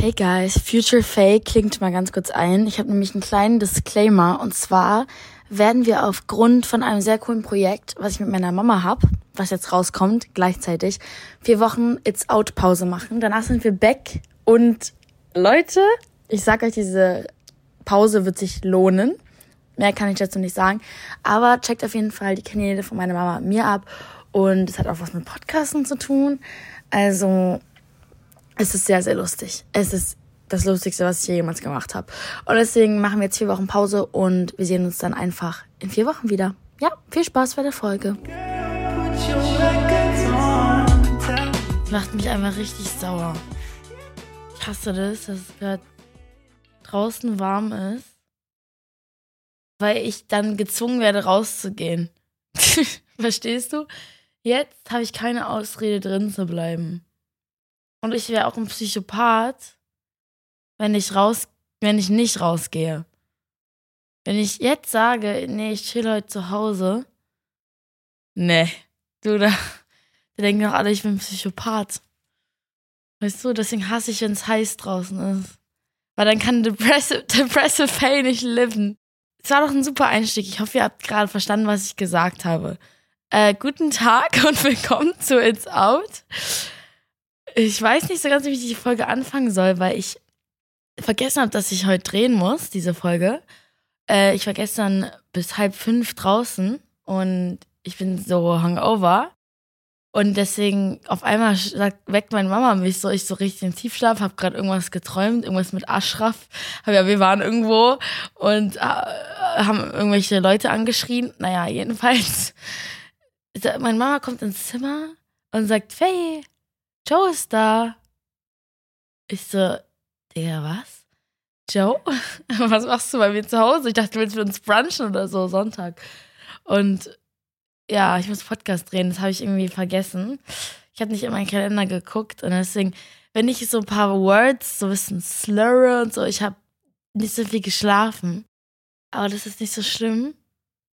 Hey guys, Future Fake klingt mal ganz kurz ein. Ich habe nämlich einen kleinen Disclaimer und zwar werden wir aufgrund von einem sehr coolen Projekt, was ich mit meiner Mama hab, was jetzt rauskommt, gleichzeitig vier Wochen It's Out Pause machen. Danach sind wir back und Leute, ich sag euch, diese Pause wird sich lohnen. Mehr kann ich dazu nicht sagen. Aber checkt auf jeden Fall die Kanäle von meiner Mama und mir ab. Und es hat auch was mit Podcasten zu tun. Also es ist sehr, sehr lustig. Es ist das Lustigste, was ich jemals gemacht habe. Und deswegen machen wir jetzt vier Wochen Pause und wir sehen uns dann einfach in vier Wochen wieder. Ja, viel Spaß bei der Folge. Macht mich einfach richtig sauer. Ich hasse das, dass es gerade draußen warm ist, weil ich dann gezwungen werde, rauszugehen. Verstehst du? Jetzt habe ich keine Ausrede drin zu bleiben. Und ich wäre auch ein Psychopath, wenn ich raus, wenn ich nicht rausgehe. Wenn ich jetzt sage, nee, ich chill heute zu Hause, nee, du da, die denken doch alle, ich bin Psychopath. Weißt du, deswegen hasse ich, wenn es heiß draußen ist. Weil dann kann Depressive, Depressive Faye nicht leben. Es war doch ein super Einstieg. Ich hoffe, ihr habt gerade verstanden, was ich gesagt habe. Äh, guten Tag und willkommen zu It's Out. Ich weiß nicht so ganz, wie ich die Folge anfangen soll, weil ich vergessen habe, dass ich heute drehen muss, diese Folge. Äh, ich war gestern bis halb fünf draußen und ich bin so hungover. Und deswegen auf einmal sagt, weckt meine Mama mich so, ich so richtig in Tiefschlaf, habe gerade irgendwas geträumt, irgendwas mit Aschraf. Ja, wir waren irgendwo und äh, haben irgendwelche Leute angeschrien. Naja, jedenfalls, meine Mama kommt ins Zimmer und sagt, Faye, Joe ist da. Ich so, Digga, was? Joe? Was machst du bei mir zu Hause? Ich dachte, du willst mit uns brunchen oder so, Sonntag. Und ja, ich muss Podcast drehen, das habe ich irgendwie vergessen. Ich habe nicht in meinen Kalender geguckt und deswegen, wenn ich so ein paar Words so ein bisschen slurre und so, ich habe nicht so viel geschlafen. Aber das ist nicht so schlimm.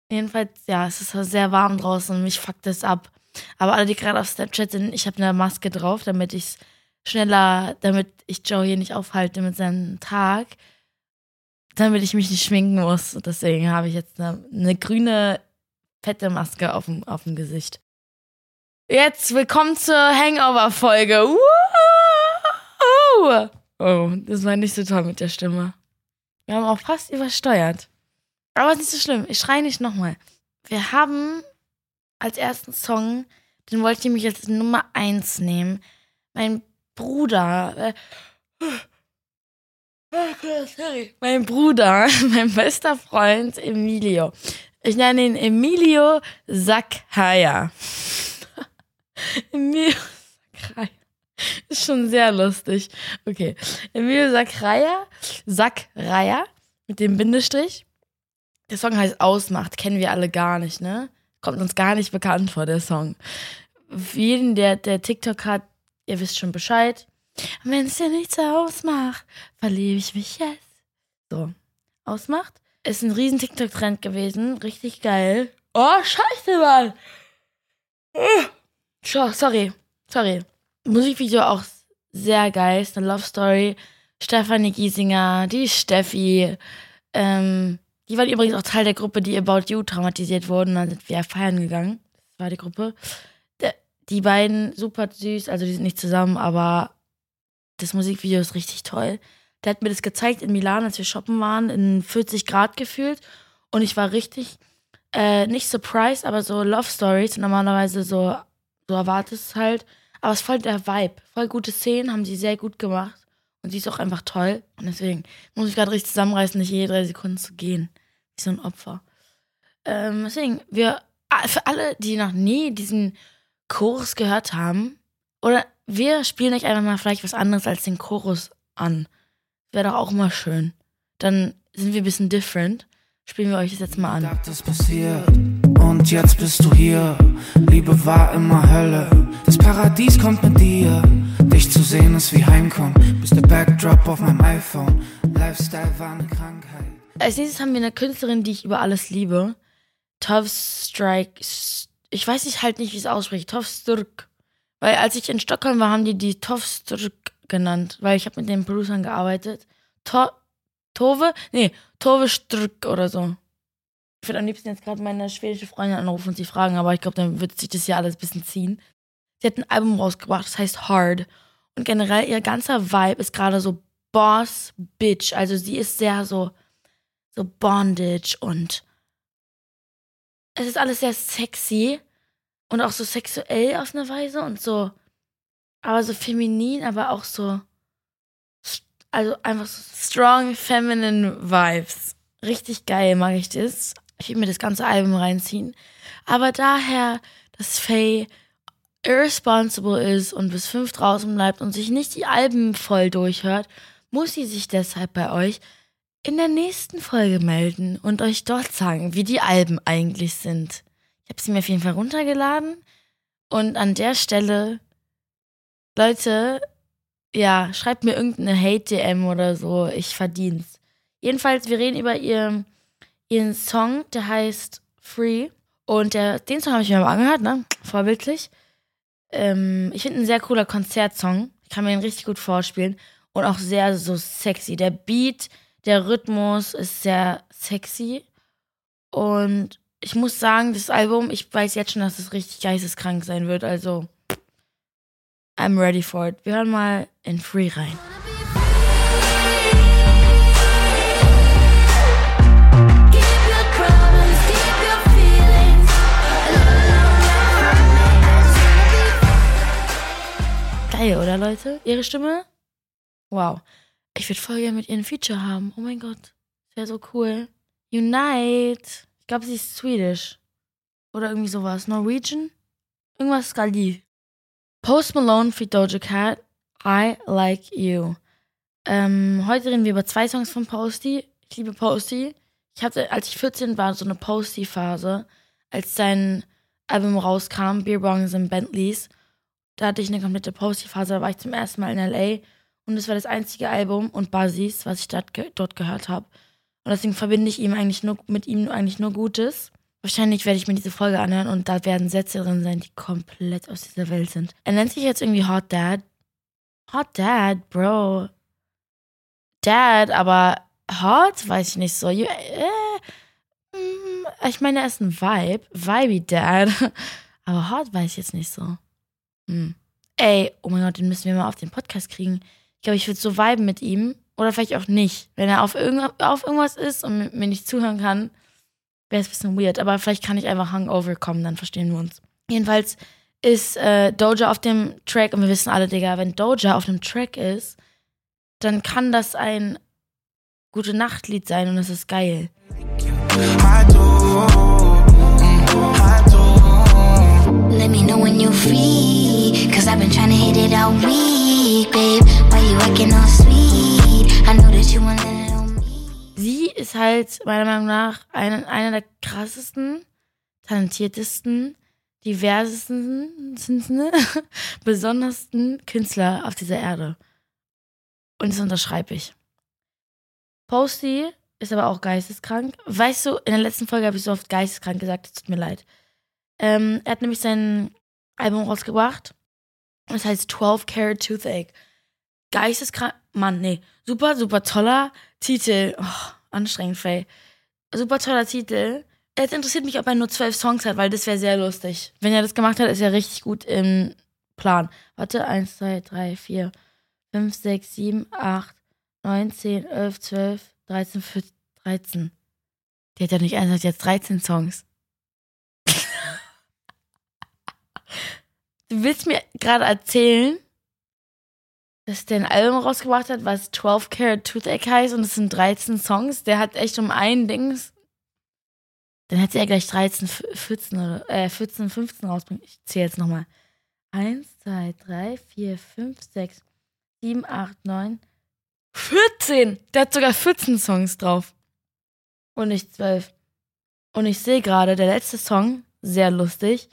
Jedenfalls, ja, es ist sehr warm draußen und mich fuckt das ab. Aber alle, die gerade auf Snapchat sind, ich habe eine Maske drauf, damit ich schneller, damit ich Joe hier nicht aufhalte mit seinem Tag, damit ich mich nicht schminken muss. Deswegen habe ich jetzt eine, eine grüne, fette Maske auf dem, auf dem Gesicht. Jetzt willkommen zur Hangover-Folge. Oh, das war nicht so toll mit der Stimme. Wir haben auch fast übersteuert. Aber ist nicht so schlimm. Ich schreie nicht nochmal. Wir haben als ersten Song, den wollte ich nämlich als Nummer 1 nehmen. Mein Bruder, äh, mein Bruder, mein bester Freund Emilio. Ich nenne ihn Emilio Sakhaya. Emilio Sakhaya. Ist schon sehr lustig. Okay. Emilio Sakraya, Sakraya mit dem Bindestrich. Der Song heißt Ausmacht, kennen wir alle gar nicht, ne? Kommt uns gar nicht bekannt vor, der Song. Für jeden, der, der TikTok hat, ihr wisst schon Bescheid. Wenn es dir nichts ausmacht, verliebe ich mich jetzt. So, ausmacht. Ist ein riesen TikTok-Trend gewesen. Richtig geil. Oh, scheiße, Mann. Oh, sorry, sorry. Musikvideo auch sehr geil. Ist eine Love Story. Stefanie Giesinger, die Steffi, ähm, die waren übrigens auch Teil der Gruppe, die About You traumatisiert wurden. Dann sind wir feiern gegangen. Das war die Gruppe. Die beiden super süß, also die sind nicht zusammen, aber das Musikvideo ist richtig toll. Der hat mir das gezeigt in Milan, als wir shoppen waren, in 40 Grad gefühlt. Und ich war richtig, äh, nicht surprised, aber so Love Stories. Normalerweise so, so erwartest es halt. Aber es ist voll der Vibe. Voll gute Szenen, haben sie sehr gut gemacht. Und sie ist auch einfach toll. Und deswegen muss ich gerade richtig zusammenreißen, nicht jede drei Sekunden zu gehen. Wie so ein Opfer. Ähm, deswegen, wir, ah, für alle, die noch nie diesen Chorus gehört haben, oder wir spielen euch einfach mal vielleicht was anderes als den Chorus an. Wäre doch auch mal schön. Dann sind wir ein bisschen different. Spielen wir euch das jetzt mal an. Dachte, es passiert und jetzt bist du hier. Liebe war immer Hölle. Das Paradies kommt mit dir. Dich zu sehen ist wie Heimkommen. Bist der Backdrop auf meinem iPhone. Lifestyle war eine Krankheit. Als nächstes haben wir eine Künstlerin, die ich über alles liebe. Tov Strike. Ich weiß nicht halt nicht, wie es ausspricht. Tov Sturk. Weil als ich in Stockholm war, haben die die Tov Sturk genannt, weil ich habe mit den Producern gearbeitet. To Tove? Nee, Tove Strück oder so. Ich würde am liebsten jetzt gerade meine schwedische Freundin anrufen und sie fragen, aber ich glaube, dann wird sich das ja alles ein bisschen ziehen. Sie hat ein Album rausgebracht, das heißt Hard. Und generell ihr ganzer Vibe ist gerade so Boss Bitch. Also sie ist sehr so, so Bondage und es ist alles sehr sexy und auch so sexuell auf eine Weise und so, aber so feminin, aber auch so, also einfach so strong feminine Vibes. Richtig geil mag ich das. Ich will mir das ganze Album reinziehen. Aber daher, dass Faye irresponsible ist und bis fünf draußen bleibt und sich nicht die Alben voll durchhört, muss sie sich deshalb bei euch in der nächsten Folge melden und euch dort sagen, wie die Alben eigentlich sind. Ich habe sie mir auf jeden Fall runtergeladen und an der Stelle, Leute, ja, schreibt mir irgendeine Hate-DM oder so, ich verdien's. Jedenfalls, wir reden über ihr, ihren Song, der heißt Free. Und der, den Song habe ich mir mal angehört, ne? Vorbildlich. Ähm, ich finde ein sehr cooler Konzertsong. Ich kann mir ihn richtig gut vorspielen. Und auch sehr so sexy. Der Beat, der Rhythmus ist sehr sexy. Und ich muss sagen, das Album, ich weiß jetzt schon, dass es richtig geisteskrank sein wird. Also, I'm ready for it. Wir hören mal in Free rein. Geil, oder Leute? Ihre Stimme? Wow. Ich würde voll gerne mit ihr ein Feature haben. Oh mein Gott. Wäre so cool. Unite. Ich glaube, sie ist Swedish. Oder irgendwie sowas. Norwegian? Irgendwas Skali. Post Malone für Doja Cat. I Like You. Ähm, heute reden wir über zwei Songs von Posty. Ich liebe Posty. Ich hatte, als ich 14 war, so eine Posty-Phase, als sein Album rauskam, Beer Bongs and Bentleys. Da hatte ich eine komplette Posty-Phase, da war ich zum ersten Mal in L.A. Und es war das einzige Album und Buzzys, was ich dort, ge dort gehört habe. Und deswegen verbinde ich ihm eigentlich nur, mit ihm eigentlich nur Gutes. Wahrscheinlich werde ich mir diese Folge anhören und da werden Sätze drin sein, die komplett aus dieser Welt sind. Er nennt sich jetzt irgendwie Hot Dad. Hot Dad, Bro. Dad, aber Hot, weiß ich nicht so. You, äh, mm, ich meine, er ist ein Vibe. Vibey Dad. Aber Hot weiß ich jetzt nicht so. Hm. Ey, oh mein Gott, den müssen wir mal auf den Podcast kriegen. Ich glaube, ich würde so viben mit ihm. Oder vielleicht auch nicht. Wenn er auf, irgend, auf irgendwas ist und mir nicht zuhören kann, wäre es ein bisschen weird. Aber vielleicht kann ich einfach Hangover kommen, dann verstehen wir uns. Jedenfalls ist äh, Doja auf dem Track, und wir wissen alle, Digga, wenn Doja auf einem Track ist, dann kann das ein gute Nachtlied sein und es ist geil. Let me know when you're free. Cause I've been trying to hit it all week, babe. Why you acting all sweet? I know that you want it on me. Sie ist halt meiner Meinung nach eine, einer der krassesten, talentiertesten, diversesten, besondersten Künstler auf dieser Erde. Und das unterschreibe ich. Posty ist aber auch geisteskrank. Weißt du, in der letzten Folge habe ich so oft geisteskrank gesagt, es tut mir leid. Ähm, er hat nämlich sein Album rausgebracht. Das heißt 12 Karat Toothache. Geisteskrank. Mann, nee. Super, super toller Titel. Oh, anstrengend, Faye. Super toller Titel. Jetzt interessiert mich, ob er nur zwölf Songs hat, weil das wäre sehr lustig. Wenn er das gemacht hat, ist er richtig gut im Plan. Warte, 1, 2, 3, 4, 5, 6, 7, 8, 9, 10, 11, 12, 13, 14, 13. Der hat ja nicht eins, hat jetzt 13 Songs. Du willst mir gerade erzählen, dass der ein Album rausgebracht hat, was 12 Karat Toothache heißt und es sind 13 Songs. Der hat echt um ein Dings. Dann hätte er gleich 13, 14 oder äh, 14, 15 rausbringen. Ich zähle jetzt nochmal. 1, 2, 3, 4, 5, 6, 7, 8, 9, 14! Der hat sogar 14 Songs drauf. Und nicht 12. Und ich sehe gerade, der letzte Song, sehr lustig,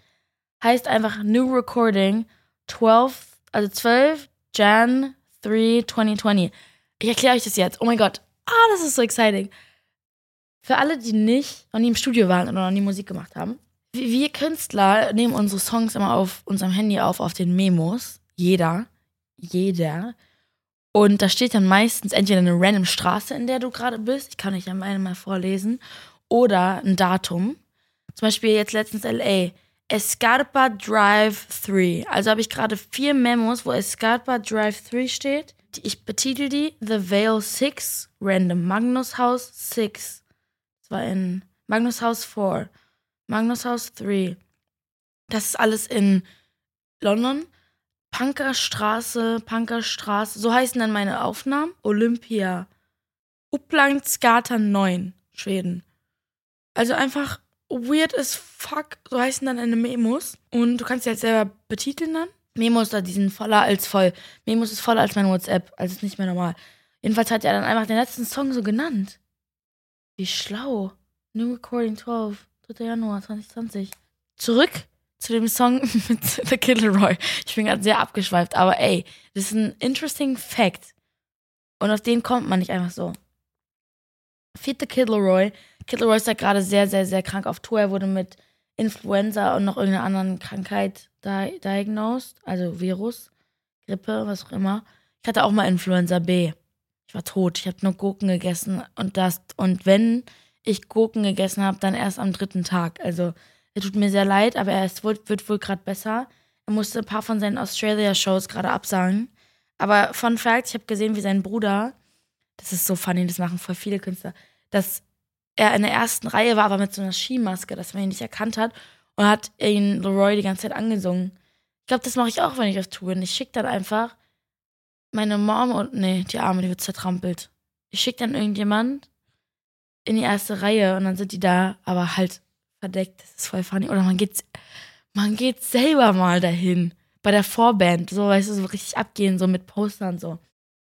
heißt einfach New Recording 12, also 12 Jan 3 2020. Ich erkläre euch das jetzt. Oh mein Gott. Ah, das ist so exciting. Für alle, die nicht noch nie im Studio waren oder noch nie Musik gemacht haben. Wir Künstler nehmen unsere Songs immer auf unserem Handy auf, auf den Memos. Jeder. Jeder. Und da steht dann meistens entweder eine random Straße, in der du gerade bist, ich kann euch ja meine mal vorlesen, oder ein Datum. Zum Beispiel jetzt letztens LA. Escarpa Drive 3. Also habe ich gerade vier Memos, wo Escarpa Drive 3 steht. Ich betitel die The Vale 6, Random. Magnus House 6. Das war in Magnus House 4. Magnus House 3. Das ist alles in London. Punkerstraße, Punkerstraße. So heißen dann meine Aufnahmen. Olympia. Upplandsgata 9, Schweden. Also einfach weird as fuck. So heißen dann eine Memos. Und du kannst sie halt selber betiteln dann. Memos da, die sind voller als voll. Memos ist voller als mein WhatsApp. Also ist nicht mehr normal. Jedenfalls hat er dann einfach den letzten Song so genannt. Wie schlau. New Recording 12, 3. Januar 2020. Zurück zu dem Song mit The Kid Leroy. Ich bin gerade sehr abgeschweift, aber ey, das ist ein interesting Fact. Und auf den kommt man nicht einfach so. Feed the Kid Leroy. Kid Leroy ist ja gerade sehr, sehr, sehr krank auf Tour. Er wurde mit Influenza und noch irgendeiner anderen Krankheit di diagnosed, also Virus, Grippe, was auch immer. Ich hatte auch mal Influenza B. Ich war tot. Ich habe nur Gurken gegessen und das. Und wenn ich Gurken gegessen habe, dann erst am dritten Tag. Also er tut mir sehr leid, aber er ist, wird, wird wohl gerade besser. Er musste ein paar von seinen Australia-Shows gerade absagen. Aber Fun Fact, ich habe gesehen, wie sein Bruder, das ist so funny, das machen voll viele Künstler, dass er in der ersten Reihe war, aber mit so einer Skimaske, dass man ihn nicht erkannt hat und hat ihn Leroy die ganze Zeit angesungen. Ich glaube, das mache ich auch, wenn ich auf Tour bin. Ich schicke dann einfach meine Mom und, nee, die Arme, die wird zertrampelt. Ich schicke dann irgendjemand in die erste Reihe und dann sind die da, aber halt verdeckt. Das ist voll funny. Oder man geht, man geht selber mal dahin. Bei der Vorband. So, weißt du, so richtig abgehen, so mit Postern so.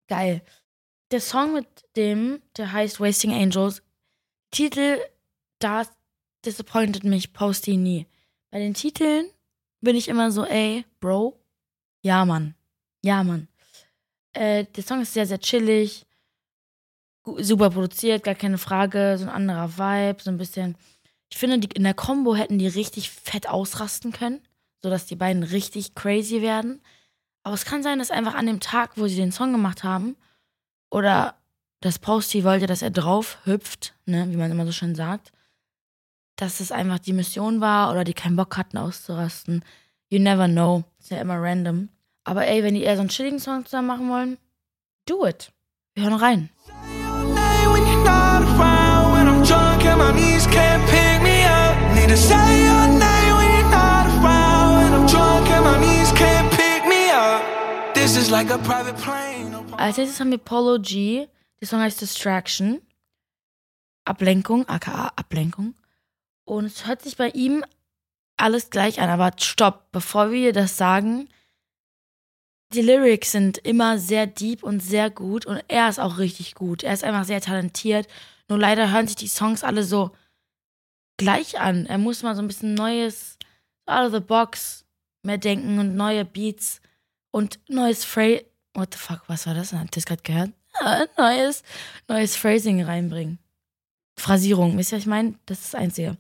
Geil. Der Song mit dem, der heißt Wasting Angels. Titel, das disappointed mich, poste ihn nie. Bei den Titeln bin ich immer so, ey, Bro. Ja, Mann. Ja, Mann. Äh, der Song ist sehr, sehr chillig. Super produziert, gar keine Frage. So ein anderer Vibe, so ein bisschen ich finde, die, in der Combo hätten die richtig fett ausrasten können, sodass die beiden richtig crazy werden. Aber es kann sein, dass einfach an dem Tag, wo sie den Song gemacht haben, oder das Posty wollte, dass er drauf hüpft, ne, wie man immer so schön sagt, dass es einfach die Mission war oder die keinen Bock hatten auszurasten. You never know. Ist ja immer random. Aber ey, wenn die eher so einen chilligen Song zusammen machen wollen, do it. Wir hören rein. Als nächstes haben wir Polo G. Der Song heißt Distraction. Ablenkung, aka Ablenkung. Und es hört sich bei ihm alles gleich an. Aber stopp, bevor wir das sagen, die Lyrics sind immer sehr deep und sehr gut. Und er ist auch richtig gut. Er ist einfach sehr talentiert. Nur leider hören sich die Songs alle so gleich an. Er muss mal so ein bisschen neues, out of the box mehr denken und neue Beats und neues Phrase. What the fuck, was war das? Habt ihr das gerade gehört? neues, neues Phrasing reinbringen. Phrasierung, wisst ihr, was ich meine? Das ist das Einzige.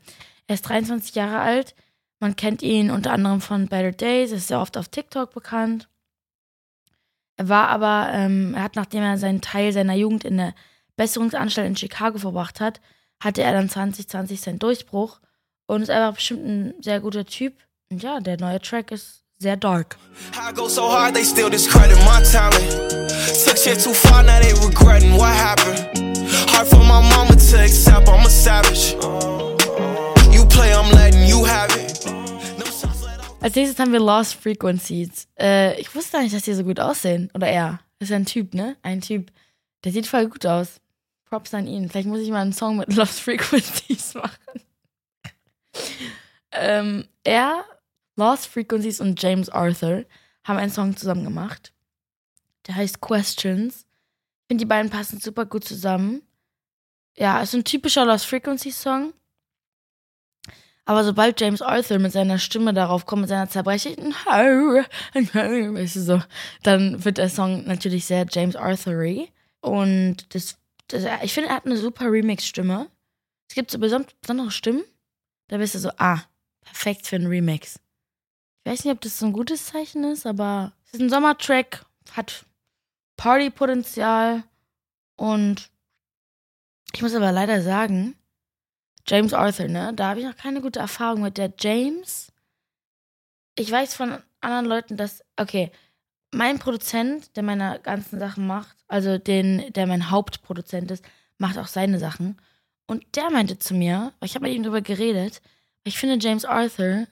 Er ist 23 Jahre alt. Man kennt ihn unter anderem von Better Days, ist sehr oft auf TikTok bekannt. Er war aber, ähm, er hat, nachdem er seinen Teil seiner Jugend in der Besserungsanstalt in Chicago verbracht hat, hatte er dann 2020 seinen Durchbruch und ist einfach bestimmt ein sehr guter Typ. Und ja, der neue Track ist sehr dark. I go so hard, they still discredit my talent. Took shit too far, now they regretting what happened. Hard for my mama to accept, I'm a savage. You play, I'm letting you have it. Als nächstes haben wir Lost Frequencies. Äh, ich wusste gar nicht, dass die so gut aussehen. Oder er. ist ja ein Typ, ne? Ein Typ. Der sieht voll gut aus. Props an ihn. Vielleicht muss ich mal einen Song mit Lost Frequencies machen. ähm, er, Lost Frequencies und James Arthur haben einen Song zusammen gemacht. Der heißt Questions. Ich finde, die beiden passen super gut zusammen. Ja, ist ein typischer Lost Frequencies Song. Aber sobald James Arthur mit seiner Stimme darauf kommt, mit seiner zerbrechlichen, so, dann wird der Song natürlich sehr James Arthury. Und das ich finde, er hat eine super Remix-Stimme. Es gibt so besondere Stimmen, da bist du so, ah, perfekt für einen Remix. Weiß nicht, ob das so ein gutes Zeichen ist, aber es ist ein Sommertrack, hat Partypotenzial und ich muss aber leider sagen, James Arthur, ne, da habe ich noch keine gute Erfahrung mit der James. Ich weiß von anderen Leuten, dass, okay, mein Produzent, der meine ganzen Sachen macht, also den, der mein Hauptproduzent ist, macht auch seine Sachen. Und der meinte zu mir, ich habe mit ihm darüber geredet, ich finde, James Arthur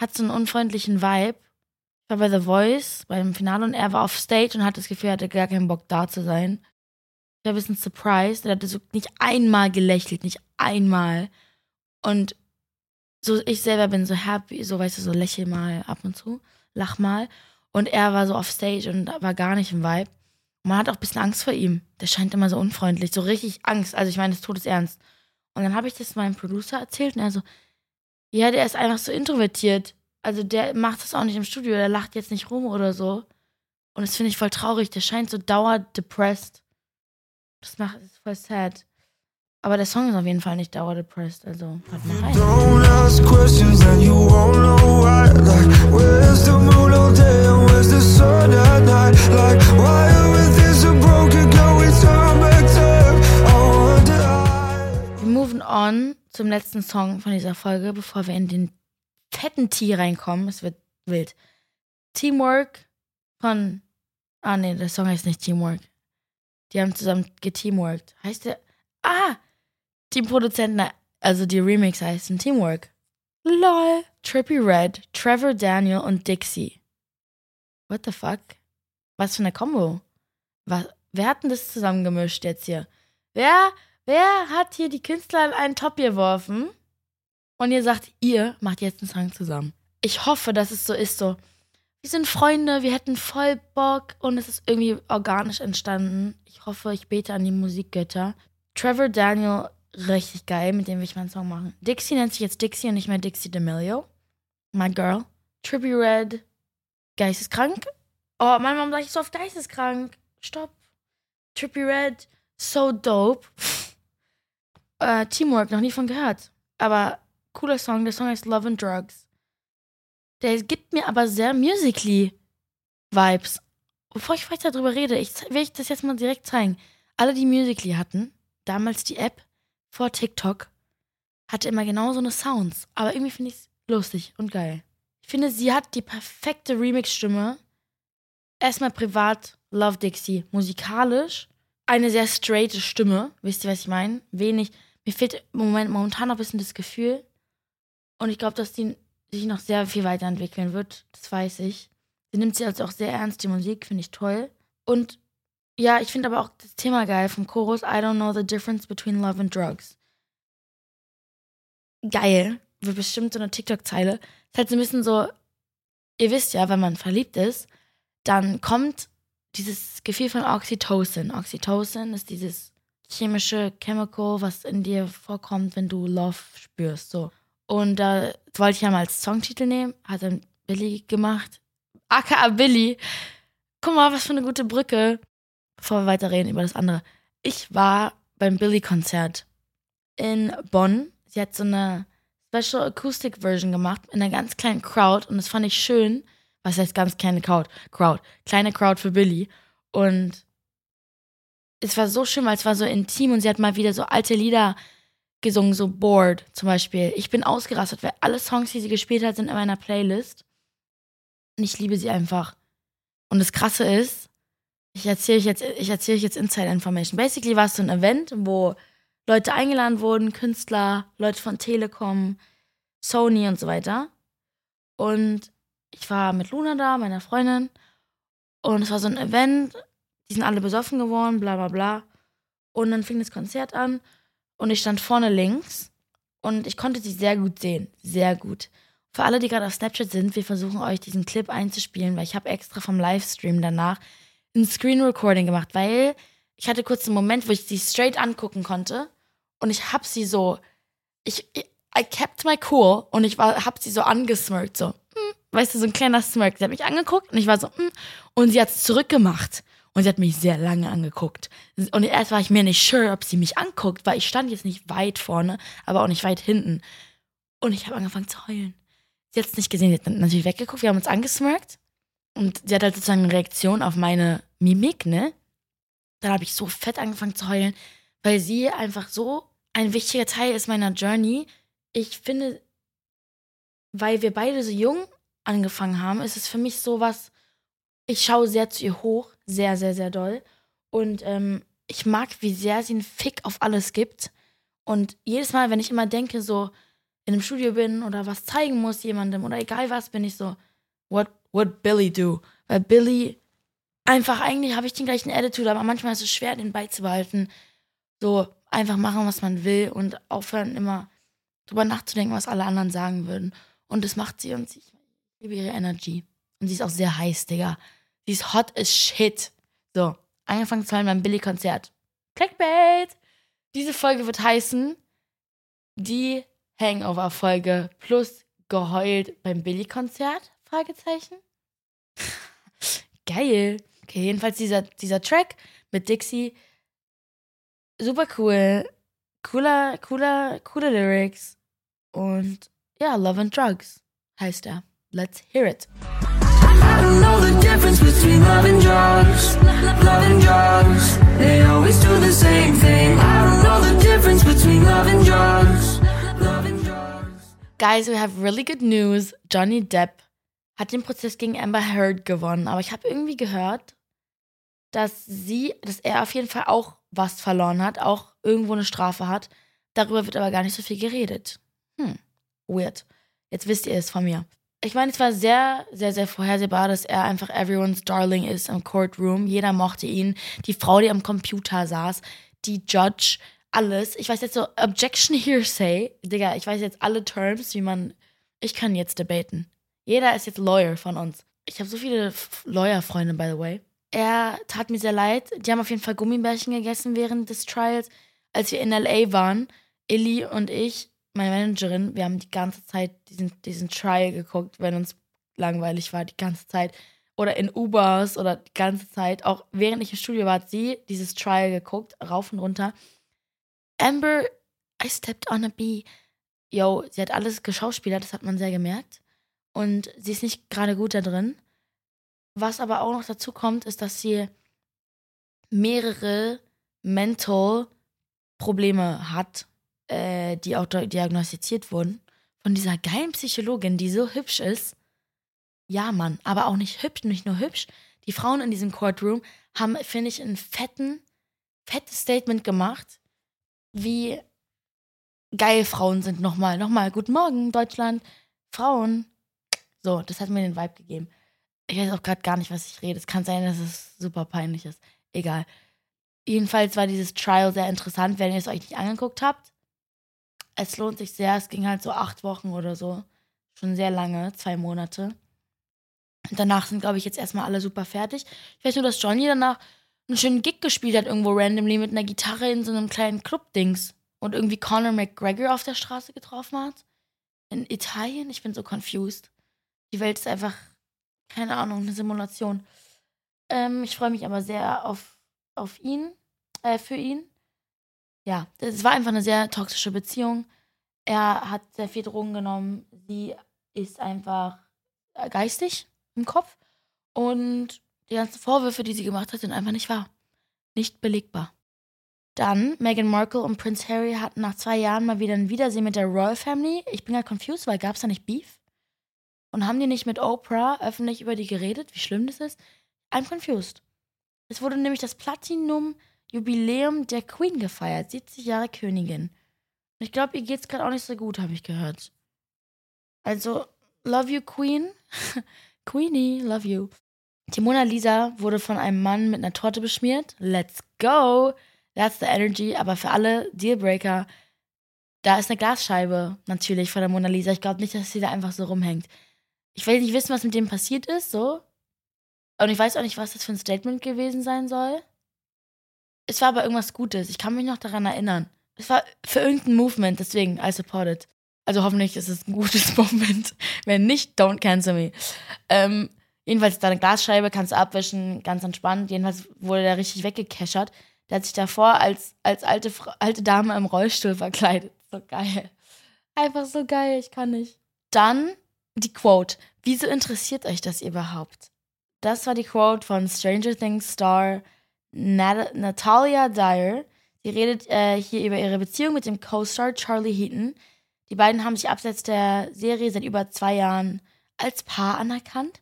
hat so einen unfreundlichen Vibe. Ich war bei The Voice beim Finale und er war auf Stage und hatte das Gefühl, er hatte gar keinen Bock da zu sein. Ich war ein bisschen surprised. Er hatte so nicht einmal gelächelt, nicht einmal. Und so, ich selber bin so happy, so weißt du, so lächel mal ab und zu, lach mal. Und er war so auf Stage und war gar nicht im Vibe. Man hat auch ein bisschen Angst vor ihm. Der scheint immer so unfreundlich, so richtig Angst. Also ich meine, das Tod ist ernst. Und dann habe ich das meinem Producer erzählt und er so, ja, der ist einfach so introvertiert. Also der macht das auch nicht im Studio, der lacht jetzt nicht rum oder so. Und das finde ich voll traurig. Der scheint so dauerdepressed. Das macht das voll sad. Aber der Song ist auf jeden Fall nicht dauerdepressed, also hört mal rein. Don't ask questions and you won't know why. Like, where's the moon all day and where's the sun at night? Like, why on zum letzten Song von dieser Folge, bevor wir in den fetten Tee reinkommen. Es wird wild. Teamwork von. Ah, nee, der Song heißt nicht Teamwork. Die haben zusammen geteamworked. Heißt der. Ah! Teamproduzenten, also die Remix heißen Teamwork. LOL. Trippy Red, Trevor Daniel und Dixie. What the fuck? Was für eine Combo? Was, wer hat denn das zusammengemischt jetzt hier? Wer, wer hat hier die Künstler in einen Top geworfen? Und ihr sagt, ihr macht jetzt einen Song zusammen. Ich hoffe, dass es so ist, so. Wir sind Freunde, wir hätten voll Bock und es ist irgendwie organisch entstanden. Ich hoffe, ich bete an die Musikgötter. Trevor Daniel richtig geil, mit dem will ich mal einen Song machen. Dixie nennt sich jetzt Dixie und nicht mehr Dixie D'Amelio. My Girl. Trippy Red. Geisteskrank. Oh Mann, warum sag ich so oft geisteskrank? Stopp. Trippy Red. So dope. Äh, Teamwork, noch nie von gehört. Aber cooler Song. Der Song heißt Love and Drugs. Der gibt mir aber sehr musically Vibes. Bevor ich weiter darüber rede, ich, will ich das jetzt mal direkt zeigen. Alle, die Musically hatten, damals die App, vor TikTok hatte immer genau so eine Sounds. Aber irgendwie finde ich es lustig und geil. Ich finde, sie hat die perfekte Remix-Stimme. Erstmal privat, Love Dixie. Musikalisch, eine sehr straighte Stimme. Wisst ihr, was ich meine? Wenig. Mir fehlt Moment momentan noch ein bisschen das Gefühl. Und ich glaube, dass die sich noch sehr viel weiterentwickeln wird. Das weiß ich. Sie nimmt sie also auch sehr ernst, die Musik, finde ich toll. Und ja, ich finde aber auch das Thema geil vom Chorus. I don't know the difference between love and drugs. Geil. Wird bestimmt so eine TikTok-Zeile. Ist halt so ein bisschen so, ihr wisst ja, wenn man verliebt ist, dann kommt dieses Gefühl von Oxytocin. Oxytocin ist dieses chemische Chemical, was in dir vorkommt, wenn du Love spürst. So. Und da wollte ich ja mal als Songtitel nehmen, hat dann Billy gemacht. AKA Billy. Guck mal, was für eine gute Brücke bevor wir weiterreden über das andere. Ich war beim Billy-Konzert in Bonn. Sie hat so eine Special Acoustic Version gemacht in einer ganz kleinen Crowd und das fand ich schön. Was heißt ganz kleine Crowd? Crowd. Kleine Crowd für Billy. Und es war so schön, weil es war so intim und sie hat mal wieder so alte Lieder gesungen, so Bored zum Beispiel. Ich bin ausgerastet, weil alle Songs, die sie gespielt hat, sind in meiner Playlist. Und ich liebe sie einfach. Und das Krasse ist, ich erzähle euch jetzt, ich erzähle euch jetzt Inside Information. Basically war es so ein Event, wo Leute eingeladen wurden, Künstler, Leute von Telekom, Sony und so weiter. Und ich war mit Luna da, meiner Freundin. Und es war so ein Event, die sind alle besoffen geworden, bla bla bla. Und dann fing das Konzert an und ich stand vorne links und ich konnte sie sehr gut sehen. Sehr gut. Für alle, die gerade auf Snapchat sind, wir versuchen euch diesen Clip einzuspielen, weil ich habe extra vom Livestream danach ein Screen Recording gemacht, weil ich hatte kurz einen Moment, wo ich sie straight angucken konnte und ich hab sie so, ich, I kept my cool und ich war, hab sie so angesmirkt, so, mm, weißt du, so ein kleiner Smirk. Sie hat mich angeguckt und ich war so, mm, und sie hat's zurückgemacht. Und sie hat mich sehr lange angeguckt. Und erst war ich mir nicht sure, ob sie mich anguckt, weil ich stand jetzt nicht weit vorne, aber auch nicht weit hinten. Und ich habe angefangen zu heulen. Sie hat es nicht gesehen, sie hat natürlich weggeguckt, wir haben uns angesmirkt. Und sie hat halt sozusagen eine Reaktion auf meine Mimik, ne? Dann habe ich so fett angefangen zu heulen, weil sie einfach so ein wichtiger Teil ist meiner Journey. Ich finde, weil wir beide so jung angefangen haben, ist es für mich so was, ich schaue sehr zu ihr hoch, sehr, sehr, sehr doll. Und ähm, ich mag, wie sehr sie einen Fick auf alles gibt. Und jedes Mal, wenn ich immer denke, so in einem Studio bin oder was zeigen muss jemandem oder egal was, bin ich so, what, what Billy do? Weil Billy einfach, eigentlich habe ich den gleichen Attitude, aber manchmal ist es schwer, den beizubehalten. So einfach machen, was man will und aufhören, immer drüber nachzudenken, was alle anderen sagen würden. Und das macht sie und ich liebe ihre Energy. Und sie ist auch sehr heiß, Digga. Sie ist hot as shit. So, angefangen zu hören beim Billy-Konzert. Clickbait! Diese Folge wird heißen die Hangover-Folge plus geheult beim Billy-Konzert? Fragezeichen. Geil. Okay, jedenfalls dieser, dieser Track mit Dixie. Super cool. Cooler, cooler, coole Lyrics. Und ja, Love and Drugs heißt er. Let's hear it. Know the difference between love and drugs. Love and drugs. They always do the same thing. I don't know the difference between. Love and drugs. Guys, we have really good news. Johnny Depp hat den Prozess gegen Amber Heard gewonnen. Aber ich habe irgendwie gehört, dass sie, dass er auf jeden Fall auch was verloren hat, auch irgendwo eine Strafe hat. Darüber wird aber gar nicht so viel geredet. Hm, weird. Jetzt wisst ihr es von mir. Ich meine, es war sehr, sehr, sehr vorhersehbar, dass er einfach everyone's Darling ist im Courtroom. Jeder mochte ihn. Die Frau, die am Computer saß, die Judge, alles. Ich weiß jetzt so, Objection Hearsay. Digga, ich weiß jetzt alle Terms, wie man. Ich kann jetzt debaten. Jeder ist jetzt Lawyer von uns. Ich habe so viele Lawyer-Freunde, by the way. Er tat mir sehr leid. Die haben auf jeden Fall Gummibärchen gegessen während des Trials. Als wir in LA waren, Illy und ich, meine Managerin, wir haben die ganze Zeit diesen, diesen Trial geguckt, wenn uns langweilig war, die ganze Zeit. Oder in Ubers oder die ganze Zeit. Auch während ich im Studio war, hat sie dieses Trial geguckt, rauf und runter. Amber, I stepped on a bee. Yo, sie hat alles geschauspielert, das hat man sehr gemerkt. Und sie ist nicht gerade gut da drin. Was aber auch noch dazu kommt, ist, dass sie mehrere Mental Probleme hat äh, die auch diagnostiziert wurden, von dieser geilen Psychologin, die so hübsch ist. Ja, Mann, aber auch nicht hübsch, nicht nur hübsch. Die Frauen in diesem Courtroom haben, finde ich, ein fetten, fettes Statement gemacht, wie geil Frauen sind. Nochmal, nochmal, guten Morgen, Deutschland. Frauen. So, das hat mir den Vibe gegeben. Ich weiß auch gerade gar nicht, was ich rede. Es kann sein, dass es super peinlich ist. Egal. Jedenfalls war dieses Trial sehr interessant, wenn ihr es euch nicht angeguckt habt es lohnt sich sehr. Es ging halt so acht Wochen oder so. Schon sehr lange, zwei Monate. Und danach sind, glaube ich, jetzt erstmal alle super fertig. Ich weiß nur, dass Johnny danach einen schönen Gig gespielt hat, irgendwo randomly mit einer Gitarre in so einem kleinen Club-Dings. Und irgendwie Conor McGregor auf der Straße getroffen hat. In Italien? Ich bin so confused. Die Welt ist einfach, keine Ahnung, eine Simulation. Ähm, ich freue mich aber sehr auf, auf ihn, äh, für ihn ja, es war einfach eine sehr toxische Beziehung. Er hat sehr viel Drogen genommen. Sie ist einfach äh, geistig im Kopf. Und die ganzen Vorwürfe, die sie gemacht hat, sind einfach nicht wahr. Nicht belegbar. Dann, Meghan Markle und Prince Harry hatten nach zwei Jahren mal wieder ein Wiedersehen mit der Royal Family. Ich bin ja confused, weil gab es da nicht Beef? Und haben die nicht mit Oprah öffentlich über die geredet, wie schlimm das ist? I'm confused. Es wurde nämlich das Platinum Jubiläum der Queen gefeiert. 70 Jahre Königin. Ich glaube, ihr geht's gerade auch nicht so gut, habe ich gehört. Also, love you, Queen. Queenie, love you. Die Mona Lisa wurde von einem Mann mit einer Torte beschmiert. Let's go! That's the energy. Aber für alle Dealbreaker, da ist eine Glasscheibe natürlich von der Mona Lisa. Ich glaube nicht, dass sie da einfach so rumhängt. Ich will nicht wissen, was mit dem passiert ist, so. Und ich weiß auch nicht, was das für ein Statement gewesen sein soll. Es war aber irgendwas Gutes. Ich kann mich noch daran erinnern. Es war für irgendein Movement, deswegen I support it. Also hoffentlich ist es ein gutes Movement. Wenn nicht, don't cancel me. Ähm, jedenfalls deine Glasscheibe kannst du abwischen, ganz entspannt. Jedenfalls wurde der richtig weggekeschert. Der hat sich davor als, als alte, alte Dame im Rollstuhl verkleidet. So geil. Einfach so geil, ich kann nicht. Dann die Quote. Wieso interessiert euch das überhaupt? das war die Quote von Stranger Things Star Nat Natalia Dyer. Sie redet äh, hier über ihre Beziehung mit dem Co-Star Charlie Heaton. Die beiden haben sich abseits der Serie seit über zwei Jahren als Paar anerkannt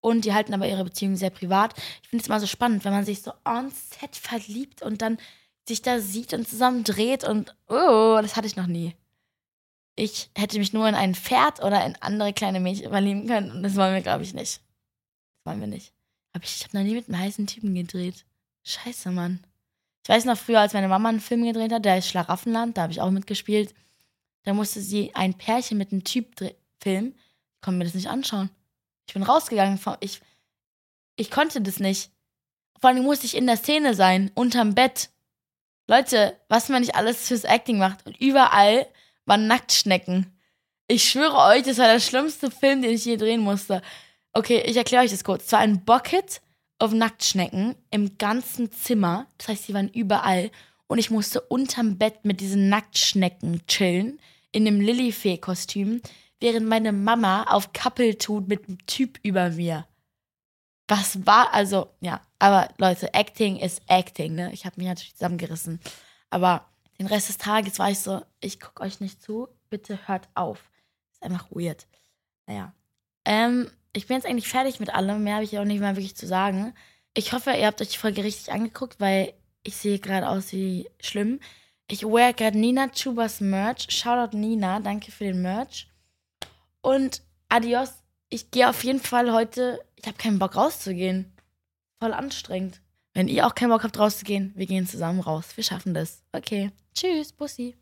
und die halten aber ihre Beziehung sehr privat. Ich finde es immer so spannend, wenn man sich so on set verliebt und dann sich da sieht und zusammen dreht und oh, das hatte ich noch nie. Ich hätte mich nur in ein Pferd oder in andere kleine Mädchen verlieben können und das wollen wir, glaube ich, nicht. Das wollen wir nicht. Aber ich, ich habe noch nie mit einem heißen Typen gedreht. Scheiße, Mann. Ich weiß noch früher, als meine Mama einen Film gedreht hat, der ist Schlaraffenland, da habe ich auch mitgespielt. Da musste sie ein Pärchen mit einem Typ filmen. Ich konnte mir das nicht anschauen. Ich bin rausgegangen. Ich, ich konnte das nicht. Vor allem musste ich in der Szene sein, unterm Bett. Leute, was man nicht alles fürs Acting macht. Und überall waren Nacktschnecken. Ich schwöre euch, das war der schlimmste Film, den ich je drehen musste. Okay, ich erkläre euch das kurz. Es war ein Bucket auf Nacktschnecken im ganzen Zimmer. Das heißt, sie waren überall. Und ich musste unterm Bett mit diesen Nacktschnecken chillen. In dem Lilifee-Kostüm während meine Mama auf Kappel tut mit einem Typ über mir. Was war, also, ja, aber Leute, Acting ist Acting, ne? Ich habe mich natürlich zusammengerissen. Aber den Rest des Tages war ich so, ich gucke euch nicht zu, bitte hört auf. Ist einfach weird. Naja. Ähm, ich bin jetzt eigentlich fertig mit allem, mehr habe ich auch nicht mehr wirklich zu sagen. Ich hoffe, ihr habt euch die Folge richtig angeguckt, weil ich sehe gerade aus wie schlimm. Ich wear gerade Nina Chubas Merch. Shoutout Nina, danke für den Merch. Und adios. Ich gehe auf jeden Fall heute. Ich habe keinen Bock rauszugehen. Voll anstrengend. Wenn ihr auch keinen Bock habt rauszugehen, wir gehen zusammen raus. Wir schaffen das. Okay. Tschüss, Bussi.